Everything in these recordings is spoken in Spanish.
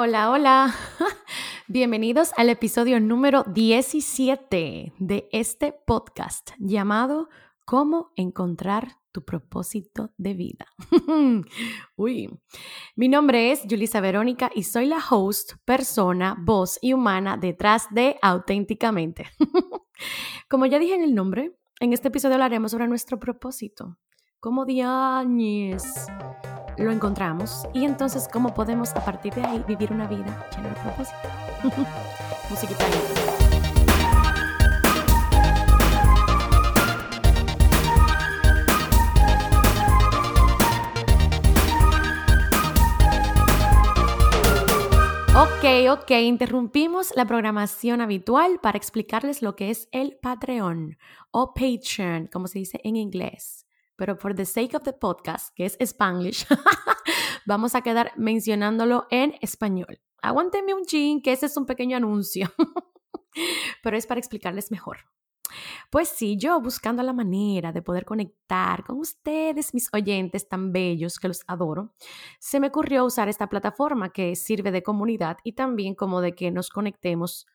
Hola, hola. Bienvenidos al episodio número 17 de este podcast llamado Cómo encontrar tu propósito de vida. Uy, mi nombre es Julisa Verónica y soy la host, persona, voz y humana detrás de Auténticamente. Como ya dije en el nombre, en este episodio hablaremos sobre nuestro propósito. ¿Cómo diañes? Lo encontramos y entonces cómo podemos a partir de ahí vivir una vida llena de propósito. Musiquita Ok, ok, interrumpimos la programación habitual para explicarles lo que es el Patreon o Patreon, como se dice en inglés pero for the sake of the podcast, que es Spanglish, vamos a quedar mencionándolo en español. Aguántenme un chin, que ese es un pequeño anuncio, pero es para explicarles mejor. Pues sí, yo buscando la manera de poder conectar con ustedes, mis oyentes tan bellos que los adoro, se me ocurrió usar esta plataforma que sirve de comunidad y también como de que nos conectemos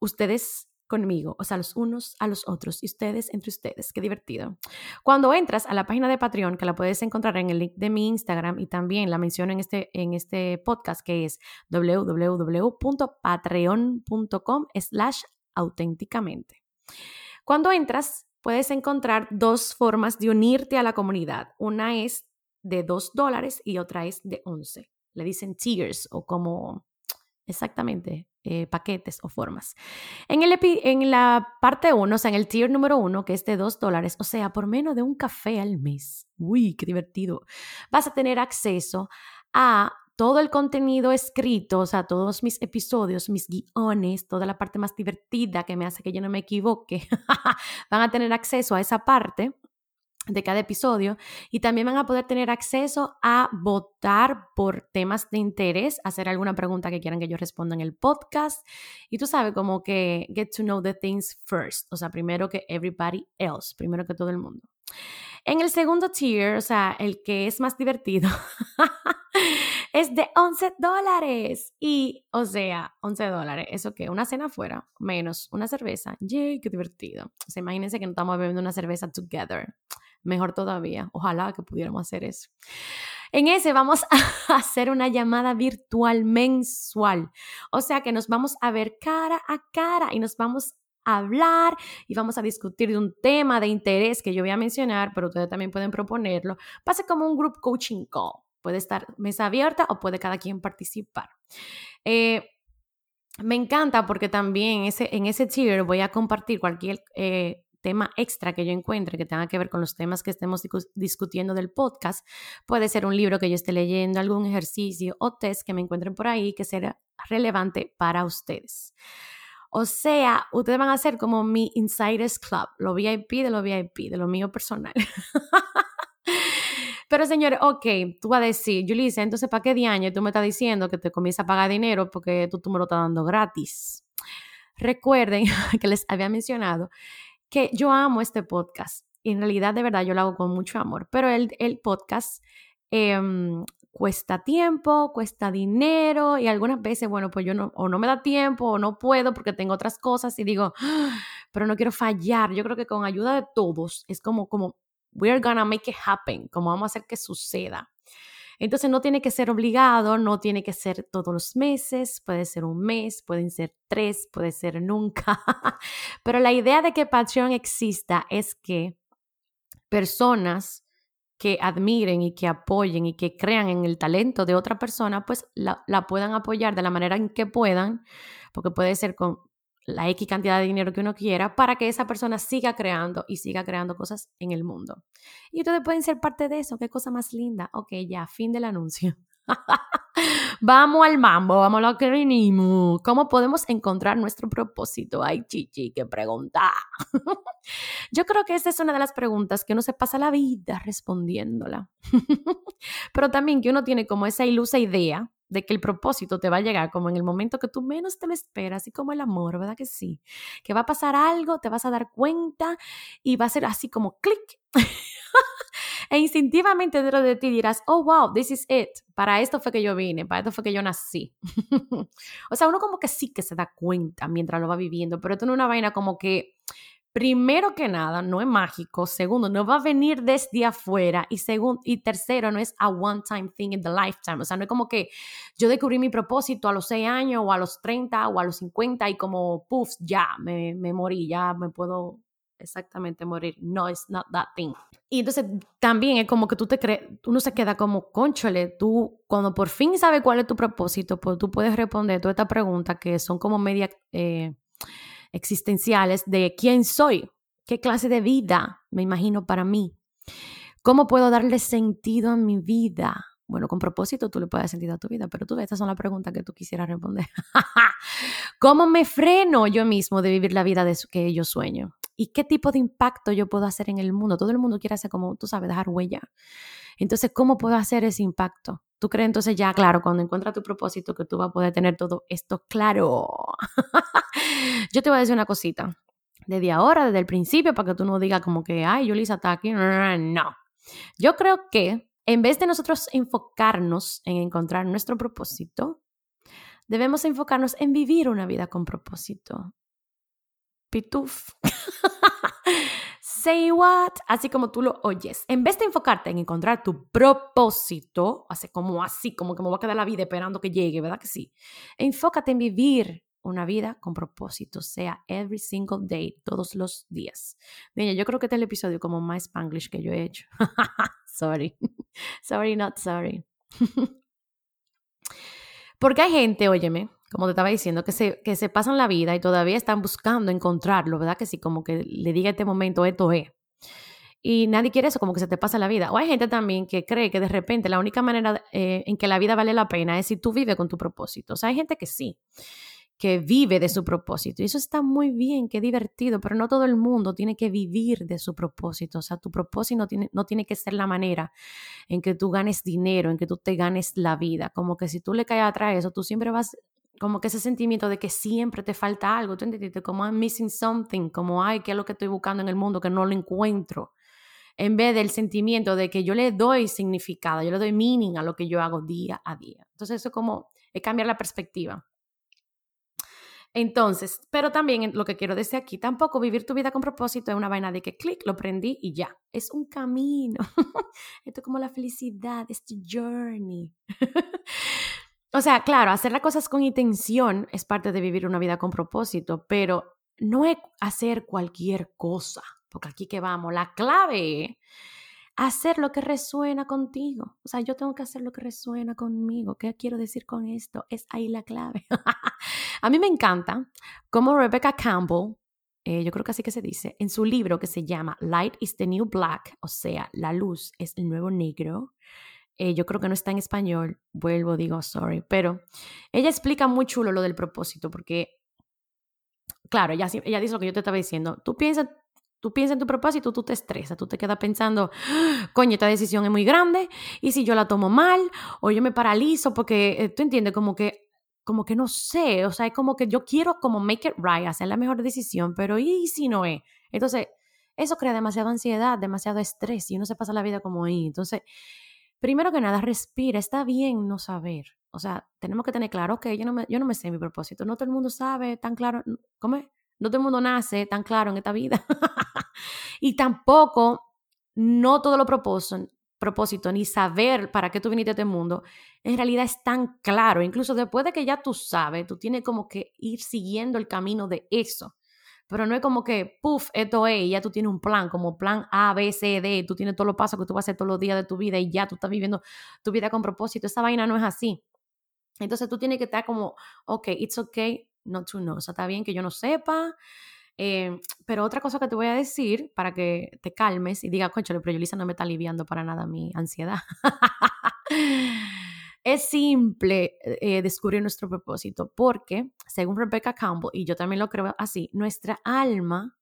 ustedes conmigo, o sea, los unos a los otros y ustedes entre ustedes. Qué divertido. Cuando entras a la página de Patreon, que la puedes encontrar en el link de mi Instagram y también la menciono en este, en este podcast que es www.patreon.com slash auténticamente. Cuando entras, puedes encontrar dos formas de unirte a la comunidad. Una es de dos dólares y otra es de 11. Le dicen tiers o como exactamente eh, paquetes o formas. En, el en la parte 1, o sea, en el tier número 1, que es de 2 dólares, o sea, por menos de un café al mes, uy, qué divertido, vas a tener acceso a todo el contenido escrito, o sea, todos mis episodios, mis guiones, toda la parte más divertida que me hace que yo no me equivoque, van a tener acceso a esa parte de cada episodio y también van a poder tener acceso a votar por temas de interés, hacer alguna pregunta que quieran que yo responda en el podcast y tú sabes como que get to know the things first, o sea, primero que everybody else, primero que todo el mundo. En el segundo tier, o sea, el que es más divertido, es de 11 dólares. Y, o sea, 11 dólares, ¿eso qué? Una cena afuera, menos una cerveza. ¡Yay! ¡Qué divertido! O sea, imagínense que no estamos bebiendo una cerveza together mejor todavía. Ojalá que pudiéramos hacer eso. En ese vamos a hacer una llamada virtual mensual. O sea que nos vamos a ver cara a cara y nos vamos a hablar y vamos a discutir de un tema de interés que yo voy a mencionar, pero ustedes también pueden proponerlo. Pase como un group coaching call. Puede estar mesa abierta o puede cada quien participar. Eh, me encanta porque también ese, en ese tier voy a compartir cualquier eh, tema extra que yo encuentre que tenga que ver con los temas que estemos discutiendo del podcast. Puede ser un libro que yo esté leyendo, algún ejercicio o test que me encuentren por ahí que sea relevante para ustedes. O sea, ustedes van a ser como mi Insiders Club, lo VIP de lo VIP, de lo mío personal. Pero señores, ok, tú vas a decir, Julissa, entonces ¿para qué diaño tú me estás diciendo que te comienza a pagar dinero porque tú, tú me lo estás dando gratis? Recuerden que les había mencionado que yo amo este podcast. Y en realidad, de verdad, yo lo hago con mucho amor. Pero el, el podcast em, cuesta tiempo, cuesta dinero y algunas veces, bueno, pues yo no, o no me da tiempo o no puedo porque tengo otras cosas y digo, pero no quiero fallar. Yo creo que con ayuda de todos es como, como, we're gonna make it happen, como vamos a hacer que suceda. Entonces no tiene que ser obligado, no tiene que ser todos los meses, puede ser un mes, pueden ser tres, puede ser nunca. Pero la idea de que Patreon exista es que personas que admiren y que apoyen y que crean en el talento de otra persona, pues la, la puedan apoyar de la manera en que puedan, porque puede ser con la X cantidad de dinero que uno quiera para que esa persona siga creando y siga creando cosas en el mundo. Y ustedes pueden ser parte de eso, qué cosa más linda. Ok, ya, fin del anuncio. vamos al mambo, vamos a lo que venimos. ¿Cómo podemos encontrar nuestro propósito? Ay, chichi, qué pregunta. Yo creo que esa es una de las preguntas que uno se pasa la vida respondiéndola. Pero también que uno tiene como esa ilusa idea de que el propósito te va a llegar como en el momento que tú menos te lo esperas, así como el amor, ¿verdad que sí? Que va a pasar algo, te vas a dar cuenta y va a ser así como clic. e instintivamente dentro de ti dirás, oh, wow, this is it. Para esto fue que yo vine, para esto fue que yo nací. o sea, uno como que sí que se da cuenta mientras lo va viviendo, pero esto no es una vaina como que primero que nada, no es mágico. Segundo, no va a venir desde afuera. Y, y tercero, no es a one-time thing in the lifetime. O sea, no es como que yo descubrí mi propósito a los 6 años o a los 30 o a los 50 y como, puff, ya me, me morí, ya me puedo exactamente morir. No, it's not that thing. Y entonces también es como que tú te crees, uno se queda como, conchole, tú cuando por fin sabes cuál es tu propósito, pues tú puedes responder toda esta pregunta que son como media... Eh, existenciales de quién soy, qué clase de vida me imagino para mí, cómo puedo darle sentido a mi vida. Bueno, con propósito tú le puedes dar sentido a tu vida, pero tú estas son las preguntas que tú quisieras responder. ¿Cómo me freno yo mismo de vivir la vida de que yo sueño? ¿Y qué tipo de impacto yo puedo hacer en el mundo? Todo el mundo quiere hacer como, tú sabes, dejar huella. Entonces, ¿cómo puedo hacer ese impacto? Tú crees entonces ya, claro, cuando encuentras tu propósito, que tú vas a poder tener todo esto claro. Yo te voy a decir una cosita. Desde ahora, desde el principio, para que tú no digas como que, ay, Yulisa está aquí. No. Yo creo que en vez de nosotros enfocarnos en encontrar nuestro propósito, debemos enfocarnos en vivir una vida con propósito. Pituf. Say what? Así como tú lo oyes. En vez de enfocarte en encontrar tu propósito, así como así, como que me va a quedar la vida esperando que llegue, ¿verdad que sí? Enfócate en vivir una vida con propósito, sea every single day, todos los días. Mira, yo creo que este es el episodio como más spanglish que yo he hecho. sorry. sorry, not sorry. Porque hay gente, óyeme, como te estaba diciendo, que se, que se pasan la vida y todavía están buscando encontrarlo, ¿verdad? Que sí, como que le diga este momento, esto es. Y nadie quiere eso, como que se te pasa la vida. O hay gente también que cree que de repente la única manera eh, en que la vida vale la pena es si tú vives con tu propósito. O sea, hay gente que sí que vive de su propósito. Y eso está muy bien, qué divertido, pero no todo el mundo tiene que vivir de su propósito. O sea, tu propósito no tiene, no tiene que ser la manera en que tú ganes dinero, en que tú te ganes la vida. Como que si tú le caes atrás eso, tú siempre vas, como que ese sentimiento de que siempre te falta algo, tú entiendes, como I'm missing something, como, ay, ¿qué es lo que estoy buscando en el mundo que no lo encuentro? En vez del sentimiento de que yo le doy significado, yo le doy meaning a lo que yo hago día a día. Entonces eso es como, es cambiar la perspectiva. Entonces, pero también lo que quiero decir aquí, tampoco vivir tu vida con propósito es una vaina de que clic, lo prendí y ya. Es un camino. Esto es como la felicidad, este journey. o sea, claro, hacer las cosas con intención es parte de vivir una vida con propósito, pero no es hacer cualquier cosa, porque aquí que vamos, la clave hacer lo que resuena contigo. O sea, yo tengo que hacer lo que resuena conmigo. ¿Qué quiero decir con esto? Es ahí la clave. a mí me encanta cómo Rebecca Campbell, eh, yo creo que así que se dice, en su libro que se llama Light is the New Black, o sea, la luz es el nuevo negro. Eh, yo creo que no está en español, vuelvo, digo, sorry, pero ella explica muy chulo lo del propósito, porque, claro, ella, ella dice lo que yo te estaba diciendo, tú piensas, Tú piensas en tu propósito, tú te estresas, tú te quedas pensando, coño, esta decisión es muy grande, y si yo la tomo mal, o yo me paralizo, porque eh, tú entiendes, como que, como que no sé, o sea, es como que yo quiero como make it right, hacer la mejor decisión, pero ¿y si no es? Entonces, eso crea demasiada ansiedad, demasiado estrés, y uno se pasa la vida como ahí. Entonces, primero que nada, respira, está bien no saber. O sea, tenemos que tener claro que yo no me, yo no me sé mi propósito, no todo el mundo sabe tan claro, ¿cómo es? No todo el mundo nace tan claro en esta vida. y tampoco, no todo lo propósito, ni saber para qué tú viniste a este mundo, en realidad es tan claro. Incluso después de que ya tú sabes, tú tienes como que ir siguiendo el camino de eso. Pero no es como que, puff, esto es, y ya tú tienes un plan, como plan A, B, C, D, tú tienes todos los pasos que tú vas a hacer todos los días de tu vida y ya tú estás viviendo tu vida con propósito. Esa vaina no es así. Entonces tú tienes que estar como, ok, it's okay, not to know. O sea, está bien que yo no sepa. Eh, pero otra cosa que te voy a decir para que te calmes y digas, concho, pero Yulisa no me está aliviando para nada mi ansiedad. es simple eh, descubrir nuestro propósito porque, según Rebecca Campbell, y yo también lo creo así, nuestra alma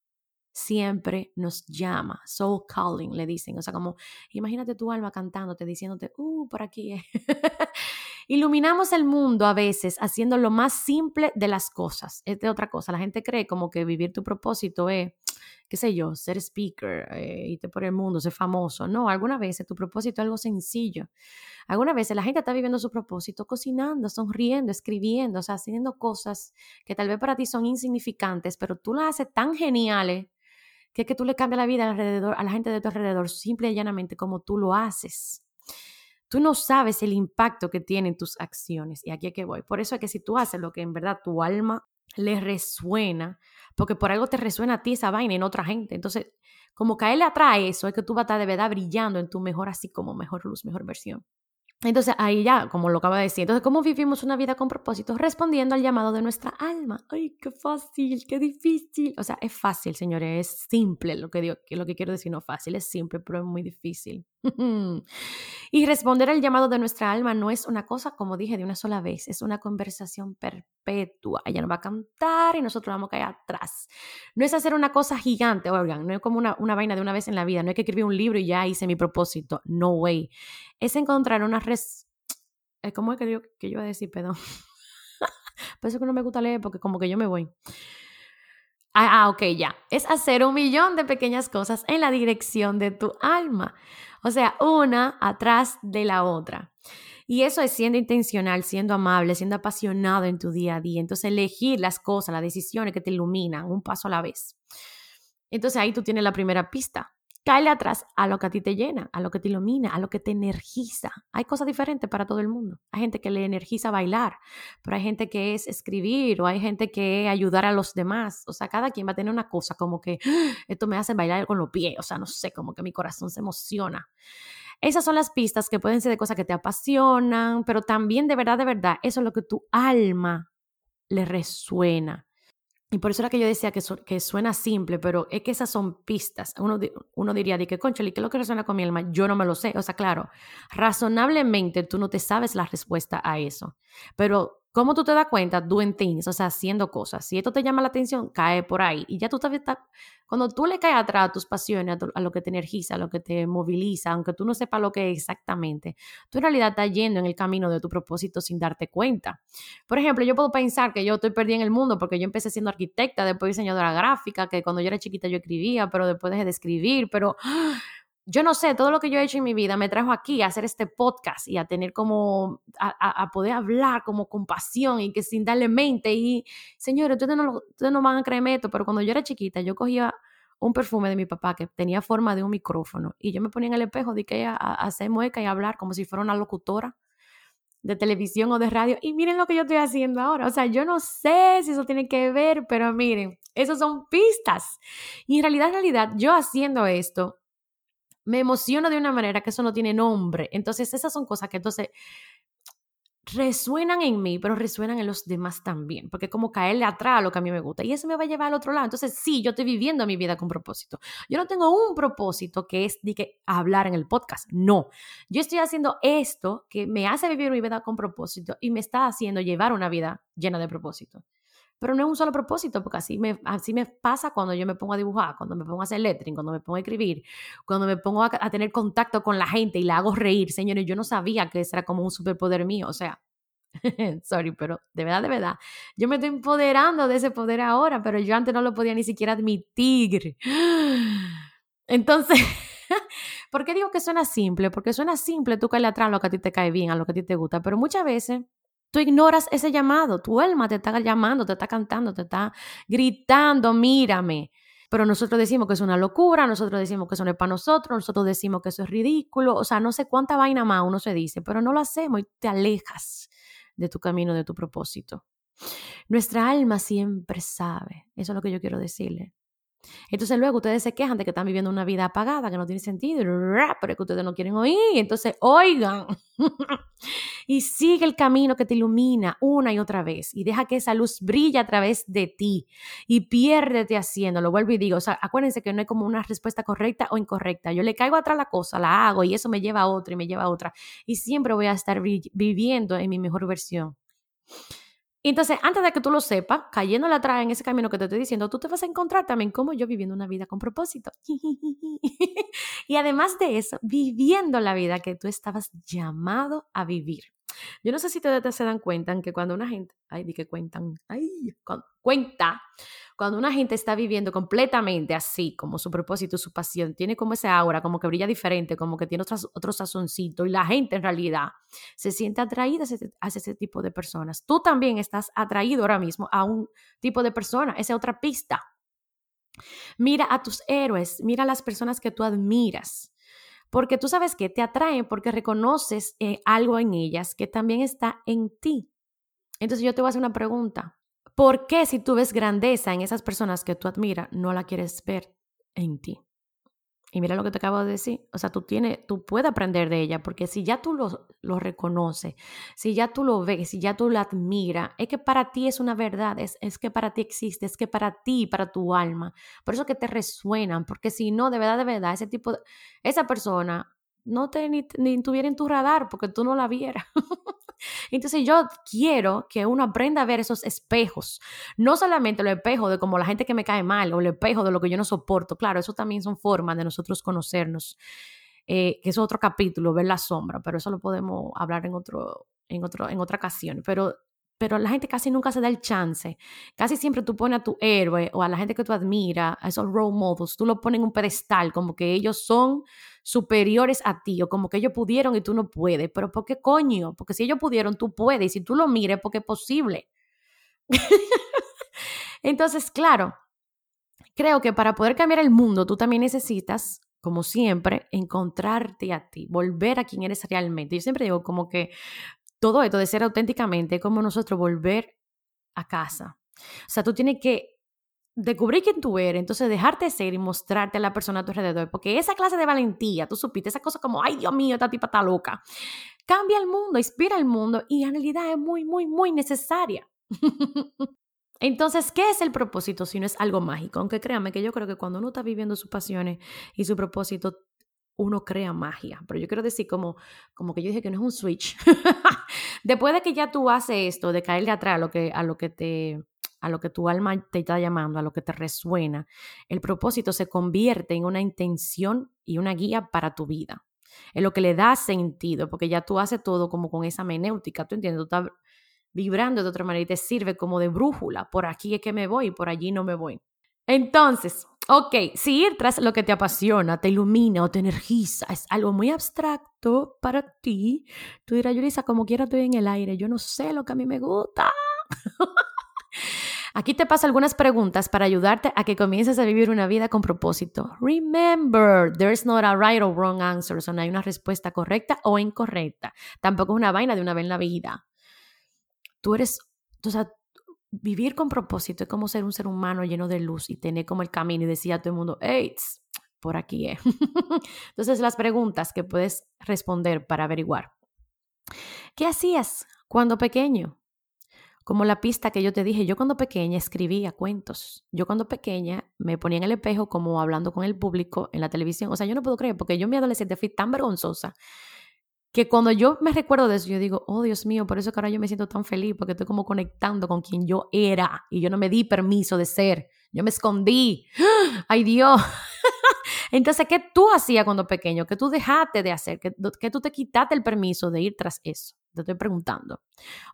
siempre nos llama, soul calling, le dicen. O sea, como imagínate tu alma cantándote, diciéndote, uh, por aquí. Iluminamos el mundo a veces haciendo lo más simple de las cosas. Es de otra cosa. La gente cree como que vivir tu propósito es qué sé yo, ser speaker, eh, irte por el mundo, ser famoso. No, algunas veces tu propósito es algo sencillo. Algunas veces la gente está viviendo su propósito cocinando, sonriendo, escribiendo, o sea, haciendo cosas que tal vez para ti son insignificantes, pero tú las haces tan geniales que es que tú le cambias la vida alrededor, a la gente de tu alrededor simple y llanamente como tú lo haces. Tú no sabes el impacto que tienen tus acciones. Y aquí es que voy. Por eso es que si tú haces lo que en verdad tu alma le resuena, porque por algo te resuena a ti esa vaina en otra gente. Entonces, como que a él le atrae eso, es que tú vas a estar de verdad brillando en tu mejor, así como mejor luz, mejor versión. Entonces ahí ya, como lo acabo de decir, entonces, ¿cómo vivimos una vida con propósito? Respondiendo al llamado de nuestra alma. ¡Ay, qué fácil, qué difícil! O sea, es fácil, señores, es simple lo que, digo, lo que quiero decir, no fácil, es simple, pero es muy difícil. y responder al llamado de nuestra alma no es una cosa, como dije, de una sola vez, es una conversación perpetua. Ella nos va a cantar y nosotros vamos a caer atrás. No es hacer una cosa gigante, oigan, no es como una, una vaina de una vez en la vida, no es que escribir un libro y ya hice mi propósito, no way. Es encontrar una res... Eh, ¿Cómo es que yo, que yo iba a decir, perdón? Por eso que no me gusta leer, porque como que yo me voy. Ah, ah, ok, ya. Es hacer un millón de pequeñas cosas en la dirección de tu alma. O sea, una atrás de la otra. Y eso es siendo intencional, siendo amable, siendo apasionado en tu día a día. Entonces, elegir las cosas, las decisiones que te iluminan, un paso a la vez. Entonces, ahí tú tienes la primera pista. Cáele atrás a lo que a ti te llena, a lo que te ilumina, a lo que te energiza. Hay cosas diferentes para todo el mundo. Hay gente que le energiza bailar, pero hay gente que es escribir o hay gente que ayudar a los demás. O sea, cada quien va a tener una cosa como que ah, esto me hace bailar con los pies. O sea, no sé, como que mi corazón se emociona. Esas son las pistas que pueden ser de cosas que te apasionan, pero también de verdad, de verdad, eso es lo que tu alma le resuena. Y por eso era que yo decía que, que suena simple, pero es que esas son pistas. Uno, uno diría, de que, concha, ¿qué es lo que resuena con mi alma? Yo no me lo sé. O sea, claro, razonablemente tú no te sabes la respuesta a eso. Pero ¿Cómo tú te das cuenta? Doing things, o sea, haciendo cosas. Si esto te llama la atención, cae por ahí. Y ya tú estás, cuando tú le caes atrás a tus pasiones, a, lo que te energiza, a lo que te moviliza, aunque tú no sepas lo que es exactamente, tú en realidad estás yendo en el camino de tu propósito sin darte cuenta. Por ejemplo, yo puedo pensar que yo estoy perdida en el mundo porque yo empecé siendo arquitecta, después diseñadora gráfica, que cuando yo era chiquita yo escribía, pero después dejé de escribir, pero yo no sé, todo lo que yo he hecho en mi vida me trajo aquí a hacer este podcast y a tener como, a, poder hablar como con pasión y que sin darle mente. Y señores, ustedes no, no van a creerme esto, pero cuando yo era chiquita, yo cogía un perfume de mi papá que tenía forma de un micrófono y yo me ponía en el espejo de que a, a hacer mueca y hablar como si fuera una locutora de televisión o de radio. Y miren lo que yo estoy haciendo ahora. O sea, yo no sé si eso tiene que ver, pero miren, esas son pistas. Y en realidad, en realidad, yo haciendo esto, me emociona de una manera que eso no tiene nombre. Entonces, esas son cosas que entonces resuenan en mí, pero resuenan en los demás también, porque como caerle atrás a lo que a mí me gusta y eso me va a llevar al otro lado. Entonces, sí, yo estoy viviendo mi vida con propósito. Yo no tengo un propósito que es de que hablar en el podcast, no. Yo estoy haciendo esto que me hace vivir mi vida con propósito y me está haciendo llevar una vida llena de propósito pero no es un solo propósito, porque así me, así me pasa cuando yo me pongo a dibujar, cuando me pongo a hacer lettering, cuando me pongo a escribir, cuando me pongo a, tener contacto con la gente y la hago reír. Señores, yo no sabía que ese era como un superpoder mío, o sea, sorry, pero de verdad, de verdad, yo me estoy empoderando de ese poder ahora, pero yo antes no lo podía ni siquiera admitir. Entonces, ¿por qué digo que suena simple? Porque suena simple tú caerle atrás a lo que a ti te cae bien, a lo que a ti te gusta, pero muchas veces Tú ignoras ese llamado, tu alma te está llamando, te está cantando, te está gritando, mírame. Pero nosotros decimos que es una locura, nosotros decimos que eso no es para nosotros, nosotros decimos que eso es ridículo, o sea, no sé cuánta vaina más uno se dice, pero no lo hacemos y te alejas de tu camino, de tu propósito. Nuestra alma siempre sabe, eso es lo que yo quiero decirle. Entonces luego ustedes se quejan de que están viviendo una vida apagada, que no tiene sentido, pero que ustedes no quieren oír. Entonces oigan y sigue el camino que te ilumina una y otra vez y deja que esa luz brille a través de ti y piérdete haciéndolo. Vuelvo y digo, o sea, acuérdense que no hay como una respuesta correcta o incorrecta. Yo le caigo atrás la cosa, la hago y eso me lleva a otra y me lleva a otra. Y siempre voy a estar viviendo en mi mejor versión. Entonces, antes de que tú lo sepas, cayéndole atrás en ese camino que te estoy diciendo, tú te vas a encontrar también como yo viviendo una vida con propósito. y además de eso, viviendo la vida que tú estabas llamado a vivir. Yo no sé si ustedes se dan cuenta que cuando una gente, ay, di que cuentan, ay, cuenta, cuando una gente está viviendo completamente así, como su propósito, su pasión, tiene como ese aura, como que brilla diferente, como que tiene otro, otro sazoncito, y la gente en realidad se siente atraída hacia ese tipo de personas. Tú también estás atraído ahora mismo a un tipo de persona, esa es otra pista. Mira a tus héroes, mira a las personas que tú admiras porque tú sabes que te atraen porque reconoces eh, algo en ellas que también está en ti. Entonces yo te voy a hacer una pregunta. ¿Por qué si tú ves grandeza en esas personas que tú admiras, no la quieres ver en ti? Y mira lo que te acabo de decir. O sea, tú, tienes, tú puedes aprender de ella, porque si ya tú lo, lo reconoces, si ya tú lo ves, si ya tú la admiras, es que para ti es una verdad, es, es que para ti existe, es que para ti, para tu alma. Por eso que te resuenan, porque si no, de verdad, de verdad, ese tipo, de, esa persona no te ni, ni tuviera en tu radar porque tú no la vieras. Entonces yo quiero que uno aprenda a ver esos espejos, no solamente los espejos de como la gente que me cae mal o el espejo de lo que yo no soporto, claro, eso también son formas de nosotros conocernos, eh, que es otro capítulo, ver la sombra, pero eso lo podemos hablar en, otro, en, otro, en otra ocasión, pero pero la gente casi nunca se da el chance. Casi siempre tú pones a tu héroe o a la gente que tú admiras, a esos role models, tú lo pones en un pedestal, como que ellos son superiores a ti o como que ellos pudieron y tú no puedes. Pero ¿por qué coño? Porque si ellos pudieron, tú puedes. Y si tú lo mires, porque es posible. Entonces, claro, creo que para poder cambiar el mundo, tú también necesitas como siempre, encontrarte a ti, volver a quien eres realmente. Yo siempre digo como que todo esto de ser auténticamente, como nosotros volver a casa. O sea, tú tienes que descubrir quién tú eres, entonces dejarte ser y mostrarte a la persona a tu alrededor, porque esa clase de valentía, tú supiste, esa cosa como, ay Dios mío, esta tipa está loca, cambia el mundo, inspira el mundo y en realidad es muy, muy, muy necesaria. Entonces, ¿qué es el propósito si no es algo mágico? Aunque créanme que yo creo que cuando uno está viviendo sus pasiones y su propósito, uno crea magia. Pero yo quiero decir como, como que yo dije que no es un switch. Después de que ya tú haces esto, de caer de atrás a lo que, a lo que te a lo que tu alma te está llamando, a lo que te resuena, el propósito se convierte en una intención y una guía para tu vida. En lo que le da sentido, porque ya tú haces todo como con esa menéutica, tú entiendes, tú estás vibrando de otra manera y te sirve como de brújula. Por aquí es que me voy, por allí no me voy. Entonces, ok, si ir tras lo que te apasiona, te ilumina o te energiza, es algo muy abstracto para ti, tú dirás, Yulisa, como quiera estoy en el aire, yo no sé lo que a mí me gusta. Aquí te paso algunas preguntas para ayudarte a que comiences a vivir una vida con propósito. Remember, there's not a right or wrong answer, o no hay una respuesta correcta o incorrecta. Tampoco es una vaina de una vez en la vida. Tú eres, o sea, vivir con propósito es como ser un ser humano lleno de luz y tener como el camino y decir a todo el mundo, hey, por aquí es. Entonces, las preguntas que puedes responder para averiguar. ¿Qué hacías cuando pequeño? Como la pista que yo te dije, yo cuando pequeña escribía cuentos. Yo cuando pequeña me ponía en el espejo como hablando con el público en la televisión. O sea, yo no puedo creer porque yo mi adolescente fui tan vergonzosa que cuando yo me recuerdo de eso, yo digo, oh Dios mío, por eso que ahora yo me siento tan feliz, porque estoy como conectando con quien yo era y yo no me di permiso de ser, yo me escondí. Ay Dios. Entonces, ¿qué tú hacías cuando pequeño? ¿Qué tú dejaste de hacer? ¿Qué, ¿Qué tú te quitaste el permiso de ir tras eso? Te estoy preguntando.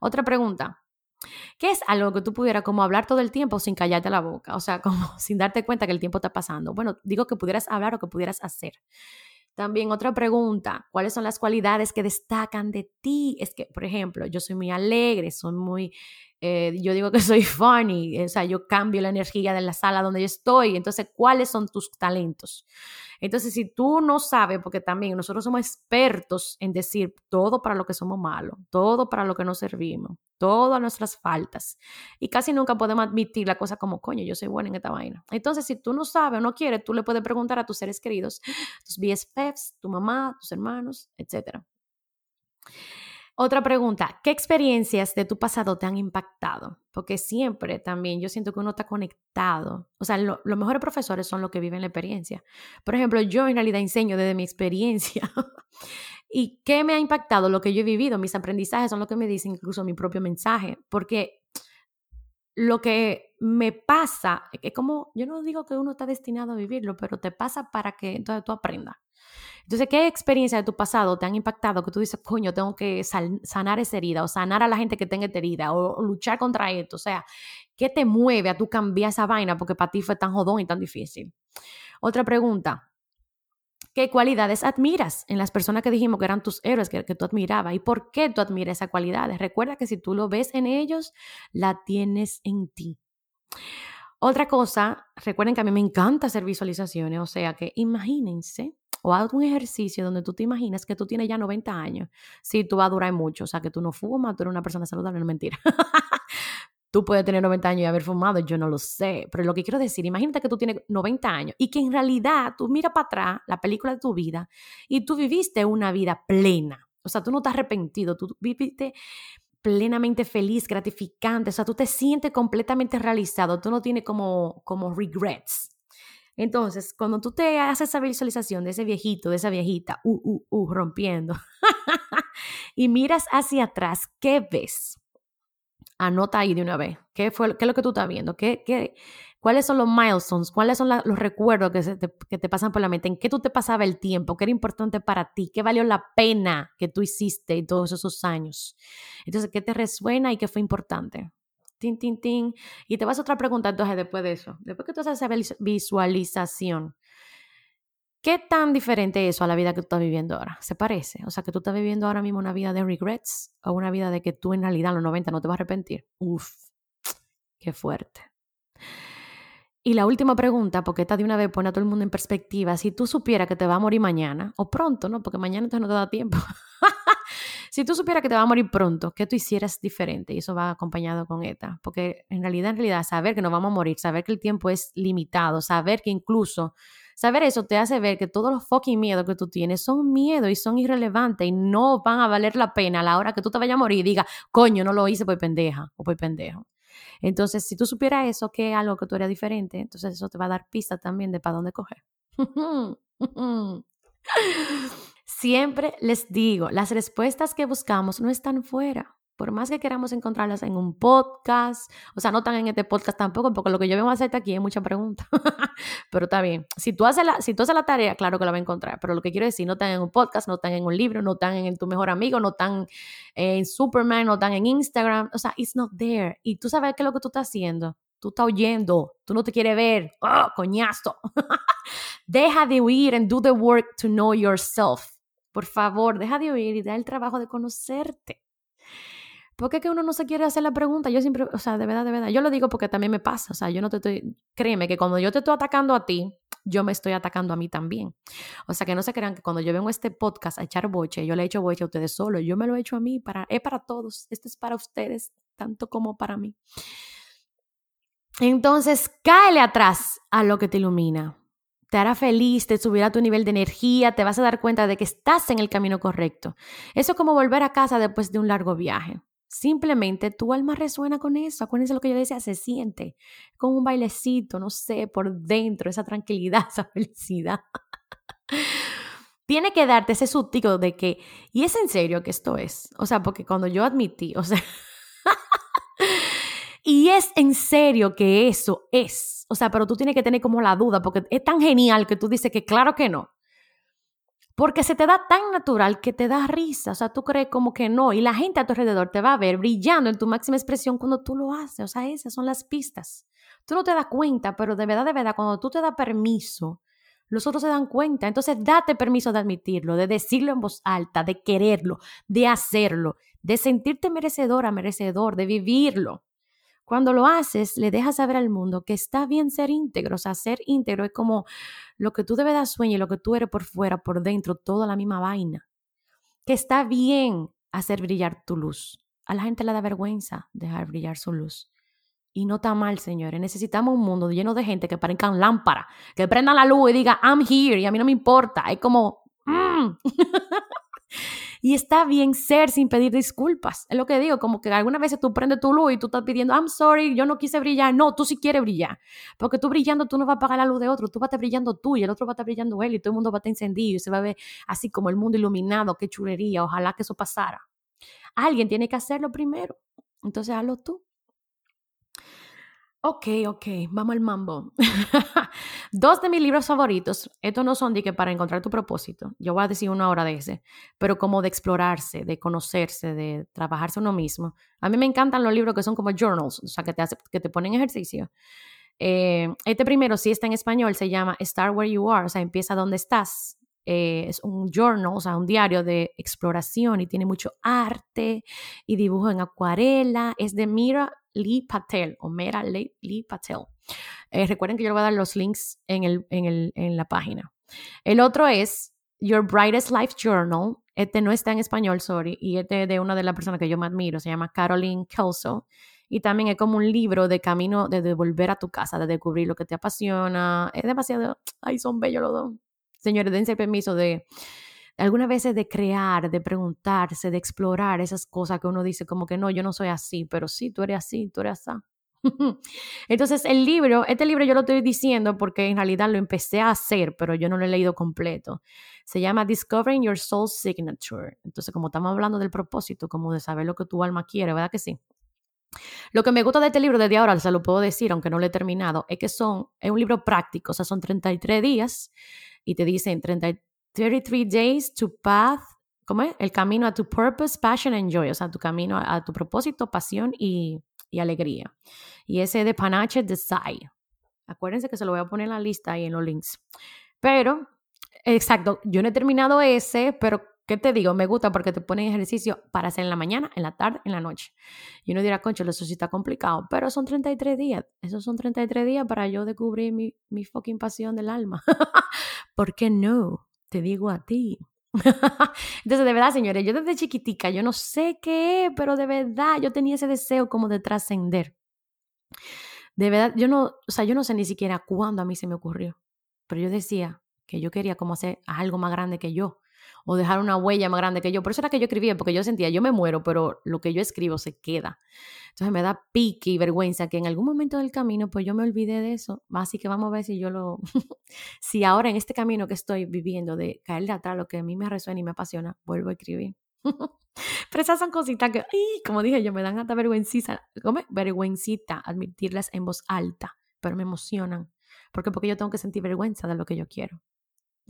Otra pregunta. ¿Qué es algo que tú pudieras como hablar todo el tiempo sin callarte la boca? O sea, como sin darte cuenta que el tiempo está pasando. Bueno, digo que pudieras hablar o que pudieras hacer. También otra pregunta, ¿cuáles son las cualidades que destacan de ti? Es que, por ejemplo, yo soy muy alegre, soy muy, eh, yo digo que soy funny, o sea, yo cambio la energía de la sala donde yo estoy. Entonces, ¿cuáles son tus talentos? Entonces, si tú no sabes, porque también nosotros somos expertos en decir todo para lo que somos malos, todo para lo que no servimos, todas nuestras faltas. Y casi nunca podemos admitir la cosa como, coño, yo soy buena en esta vaina. Entonces, si tú no sabes o no quieres, tú le puedes preguntar a tus seres queridos, tus BFFs, tu mamá, tus hermanos, etc. Otra pregunta, ¿qué experiencias de tu pasado te han impactado? Porque siempre también yo siento que uno está conectado. O sea, los mejores profesores son los que viven la experiencia. Por ejemplo, yo en realidad enseño desde mi experiencia. ¿Y qué me ha impactado? Lo que yo he vivido, mis aprendizajes son lo que me dicen incluso mi propio mensaje. Porque lo que me pasa, es como, yo no digo que uno está destinado a vivirlo, pero te pasa para que entonces tú aprendas. Entonces, ¿qué experiencia de tu pasado te han impactado que tú dices, coño, tengo que sanar esa herida o sanar a la gente que tenga esta herida o, luchar contra esto? O sea, ¿qué te mueve a tú cambiar esa vaina porque para ti fue tan jodón y tan difícil? Otra pregunta. ¿Qué cualidades admiras en las personas que dijimos que eran tus héroes, que, que tú admirabas? ¿Y por qué tú admiras esas cualidades? Recuerda que si tú lo ves en ellos, la tienes en ti. Otra cosa, recuerden que a mí me encanta hacer visualizaciones, o sea que imagínense o haz un ejercicio donde tú te imaginas que tú tienes ya 90 años. Sí, tú vas a durar mucho, o sea que tú no fumas, tú eres una persona saludable, no mentira. tú puedes tener 90 años y haber fumado, yo no lo sé, pero lo que quiero decir, imagínate que tú tienes 90 años y que en realidad tú miras para atrás la película de tu vida y tú viviste una vida plena. O sea, tú no has arrepentido, tú viviste plenamente feliz, gratificante, o sea, tú te sientes completamente realizado, tú no tienes como, como regrets. Entonces, cuando tú te haces esa visualización de ese viejito, de esa viejita, uh, uh, uh, rompiendo, y miras hacia atrás, ¿qué ves? Anota ahí de una vez. ¿Qué, fue, qué es lo que tú estás viendo? ¿Qué, qué, ¿Cuáles son los milestones? ¿Cuáles son los recuerdos que, te, que te pasan por la mente? ¿En qué tú te pasaba el tiempo? ¿Qué era importante para ti? ¿Qué valió la pena que tú hiciste en todos esos años? Entonces, ¿qué te resuena y qué fue importante? tin, tin, tin. Y te vas a otra pregunta entonces después de eso. Después que tú haces esa visualización, ¿qué tan diferente es eso a la vida que tú estás viviendo ahora? ¿Se parece? O sea, que tú estás viviendo ahora mismo una vida de regrets o una vida de que tú en realidad en los 90 no te vas a arrepentir. Uf, qué fuerte. Y la última pregunta, porque esta de una vez pone a todo el mundo en perspectiva, si tú supieras que te va a morir mañana, o pronto, ¿no? Porque mañana entonces no te da tiempo. Si tú supieras que te va a morir pronto, ¿qué tú hicieras diferente? Y eso va acompañado con ETA, porque en realidad, en realidad, saber que nos vamos a morir, saber que el tiempo es limitado, saber que incluso, saber eso te hace ver que todos los fucking miedos que tú tienes son miedos y son irrelevantes y no van a valer la pena a la hora que tú te vayas a morir y digas, coño, no lo hice por pendeja o por pendejo. Entonces, si tú supieras eso, que es algo que tú eres diferente, entonces eso te va a dar pista también de para dónde coger. Siempre les digo, las respuestas que buscamos no están fuera. Por más que queramos encontrarlas en un podcast, o sea, no están en este podcast tampoco, porque lo que yo vengo a hacerte aquí es mucha pregunta. pero está bien. Si tú, haces la, si tú haces la tarea, claro que la vas a encontrar. Pero lo que quiero decir, no están en un podcast, no están en un libro, no están en tu mejor amigo, no están en Superman, no están en Instagram. O sea, it's not there. Y tú sabes qué es lo que tú estás haciendo. Tú estás oyendo, tú no te quieres ver. ¡Oh, coñazo! Deja de huir and do the work to know yourself. Por favor, deja de oír y da el trabajo de conocerte. ¿Por qué que uno no se quiere hacer la pregunta? Yo siempre, o sea, de verdad, de verdad, yo lo digo porque también me pasa, o sea, yo no te estoy, créeme que cuando yo te estoy atacando a ti, yo me estoy atacando a mí también. O sea, que no se crean que cuando yo vengo a este podcast a echar boche, yo le he hecho boche a ustedes solo, yo me lo he hecho a mí, para, es para todos, esto es para ustedes, tanto como para mí. Entonces, cáele atrás a lo que te ilumina te hará feliz, te subirá tu nivel de energía, te vas a dar cuenta de que estás en el camino correcto. Eso es como volver a casa después de un largo viaje. Simplemente tu alma resuena con eso. Acuérdense lo que yo decía, se siente como un bailecito, no sé, por dentro, esa tranquilidad, esa felicidad. Tiene que darte ese sustico de que, y es en serio que esto es. O sea, porque cuando yo admití, o sea, y es en serio que eso es o sea, pero tú tienes que tener como la duda, porque es tan genial que tú dices que claro que no. Porque se te da tan natural que te da risa, o sea, tú crees como que no, y la gente a tu alrededor te va a ver brillando en tu máxima expresión cuando tú lo haces, o sea, esas son las pistas. Tú no te das cuenta, pero de verdad, de verdad, cuando tú te das permiso, los otros se dan cuenta. Entonces, date permiso de admitirlo, de decirlo en voz alta, de quererlo, de hacerlo, de sentirte merecedora, merecedor, de vivirlo. Cuando lo haces, le dejas saber al mundo que está bien ser íntegro. O sea, ser íntegro es como lo que tú de verdad sueñas y lo que tú eres por fuera, por dentro, toda la misma vaina. Que está bien hacer brillar tu luz. A la gente le da vergüenza dejar brillar su luz. Y no está mal, señores. Necesitamos un mundo lleno de gente que parezcan lámpara, que prendan la luz y diga, I'm here, y a mí no me importa. Es como, mm". Y está bien ser sin pedir disculpas. Es lo que digo, como que algunas veces tú prendes tu luz y tú estás pidiendo, I'm sorry, yo no quise brillar. No, tú sí quieres brillar. Porque tú brillando, tú no vas a apagar la luz de otro, tú vas a estar brillando tú y el otro va a estar brillando él y todo el mundo va a estar encendido y se va a ver así como el mundo iluminado. Qué chulería, ojalá que eso pasara. Alguien tiene que hacerlo primero. Entonces hazlo tú. Ok, ok, vamos al mambo. Dos de mis libros favoritos, estos no son de que para encontrar tu propósito, yo voy a decir una hora de ese, pero como de explorarse, de conocerse, de trabajarse uno mismo. A mí me encantan los libros que son como journals, o sea, que te, hace, que te ponen ejercicio. Eh, este primero, si está en español, se llama Start Where You Are, o sea, empieza donde estás. Eh, es un journal, o sea, un diario de exploración y tiene mucho arte y dibujo en acuarela. Es de Mira Lee Patel o Mera Lee, Patel. Eh, recuerden que yo le voy a dar los links en, el, en, el, en la página. El otro es Your Brightest Life Journal. Este no está en español, sorry, y este es de una de las personas que yo me admiro, se llama Caroline Kelso. Y también es como un libro de camino de, devolver a tu casa, de descubrir lo que te apasiona. Es demasiado, ay, son bellos los dos. Señores, dense el permiso de algunas veces de crear, de preguntarse, de explorar esas cosas que uno dice como que no, yo no soy así, pero sí, tú eres así, tú eres así. Entonces, el libro, este libro yo lo estoy diciendo porque en realidad lo empecé a hacer, pero yo no lo he leído completo. Se llama Discovering Your Soul Signature. Entonces, como estamos hablando del propósito, como de saber lo que tu alma quiere, ¿verdad que sí? Lo que me gusta de este libro desde ahora, se lo puedo decir, aunque no lo he terminado, es que son, es un libro práctico, o sea, son 33 días y te dicen 33 33 Days to Path, ¿cómo es? El camino a tu purpose, passion and joy, o sea, tu camino a, tu propósito, pasión y, alegría. Y ese de Panache Desire. Acuérdense que se lo voy a poner en la lista y en los links. Pero, exacto, yo no he terminado ese, pero ¿qué te digo? Me gusta porque te ponen ejercicio para hacer en la mañana, en la tarde, en la noche. Y uno dirá, concho, eso sí está complicado, pero son 33 días. Esos son 33 días para yo descubrir mi, mi fucking pasión del alma. ¿Por qué no? Te digo a ti. Entonces, de verdad, señores, yo desde chiquitica, yo no sé qué, pero de verdad yo tenía ese deseo como de trascender. De verdad, yo no, o sea, yo no sé ni siquiera cuándo a mí se me ocurrió, pero yo decía que yo quería como hacer algo más grande que yo o dejar una huella más grande que yo. Por eso era que yo escribía, porque yo sentía, yo me muero, pero lo que yo escribo se queda. Entonces me da pique y vergüenza que en algún momento del camino, pues yo me olvidé de eso. Así que vamos a ver si yo lo, si ahora en este camino que estoy viviendo de caerle atrás lo que a mí me resuena y me apasiona, vuelvo a escribir. Pero esas son cositas que, como dije yo, me dan hasta vergüencita, ¿cómo? vergüencita admitirlas en voz alta, pero me emocionan. Porque porque yo tengo que sentir vergüenza de lo que yo quiero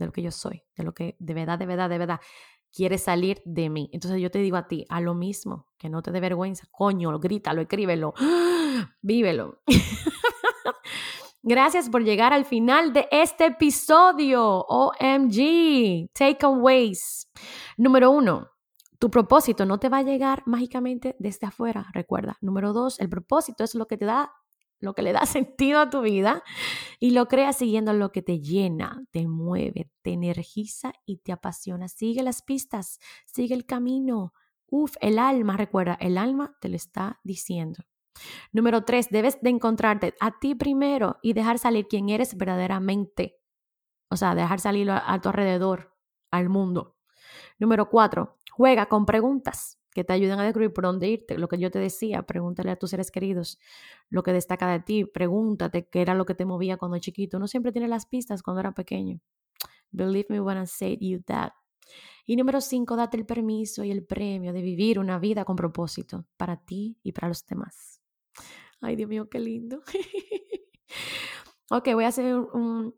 de lo que yo soy, de lo que de verdad, de verdad, de verdad quiere salir de mí. Entonces yo te digo a ti, a lo mismo, que no te dé vergüenza, coño, grítalo, escríbelo, vívelo. Gracias por llegar al final de este episodio. OMG, takeaways. Número uno, tu propósito no te va a llegar mágicamente desde afuera, recuerda. Número dos, el propósito es lo que te da lo que le da sentido a tu vida y lo creas siguiendo lo que te llena, te mueve, te energiza y te apasiona. Sigue las pistas, sigue el camino. Uf, el alma, recuerda, el alma te lo está diciendo. Número tres, debes de encontrarte a ti primero y dejar salir quién eres verdaderamente. O sea, dejar salir a tu alrededor, al mundo. Número cuatro, juega con preguntas que te ayuden a descubrir por dónde irte. Lo que yo te decía, pregúntale a tus seres queridos lo que destaca de ti, pregúntate qué era lo que te movía cuando chiquito. No siempre tiene las pistas cuando era pequeño. Believe me when I say you that. Y número cinco, date el permiso y el premio de vivir una vida con propósito para ti y para los demás. Ay, Dios mío, qué lindo. ok, voy a hacer un,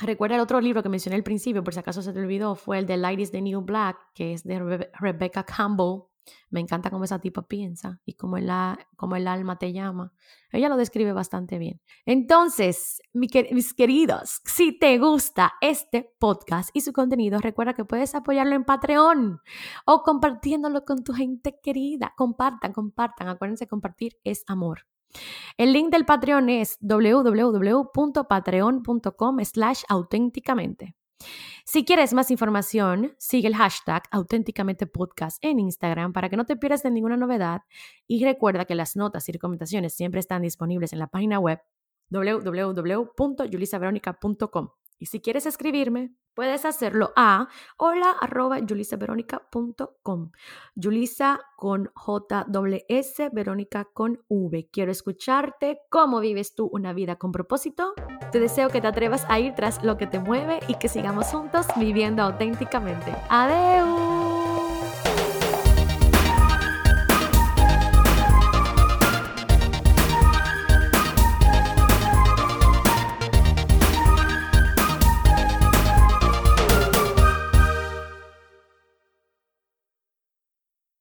Recuerda el otro libro que mencioné al principio, por si acaso se te olvidó, fue el de Light is the New Black, que es de Rebecca Campbell. Me encanta cómo esa tipa piensa y cómo el, cómo el alma te llama. Ella lo describe bastante bien. Entonces, mis queridos, si te gusta este podcast y su contenido, recuerda que puedes apoyarlo en Patreon o compartiéndolo con tu gente querida. Compartan, compartan. Acuérdense, compartir es amor. El link del Patreon es www.patreon.com slash auténticamente. Si quieres más información, sigue el hashtag auténticamente podcast en Instagram para que no te pierdas de ninguna novedad y recuerda que las notas y recomendaciones siempre están disponibles en la página web www.yulisaveronica.com. Y si quieres escribirme, puedes hacerlo a hola arroba yulisaveronica.com. Yulisa con J S, Verónica con V. Quiero escucharte cómo vives tú una vida con propósito. Te deseo que te atrevas a ir tras lo que te mueve y que sigamos juntos viviendo auténticamente. Adeu.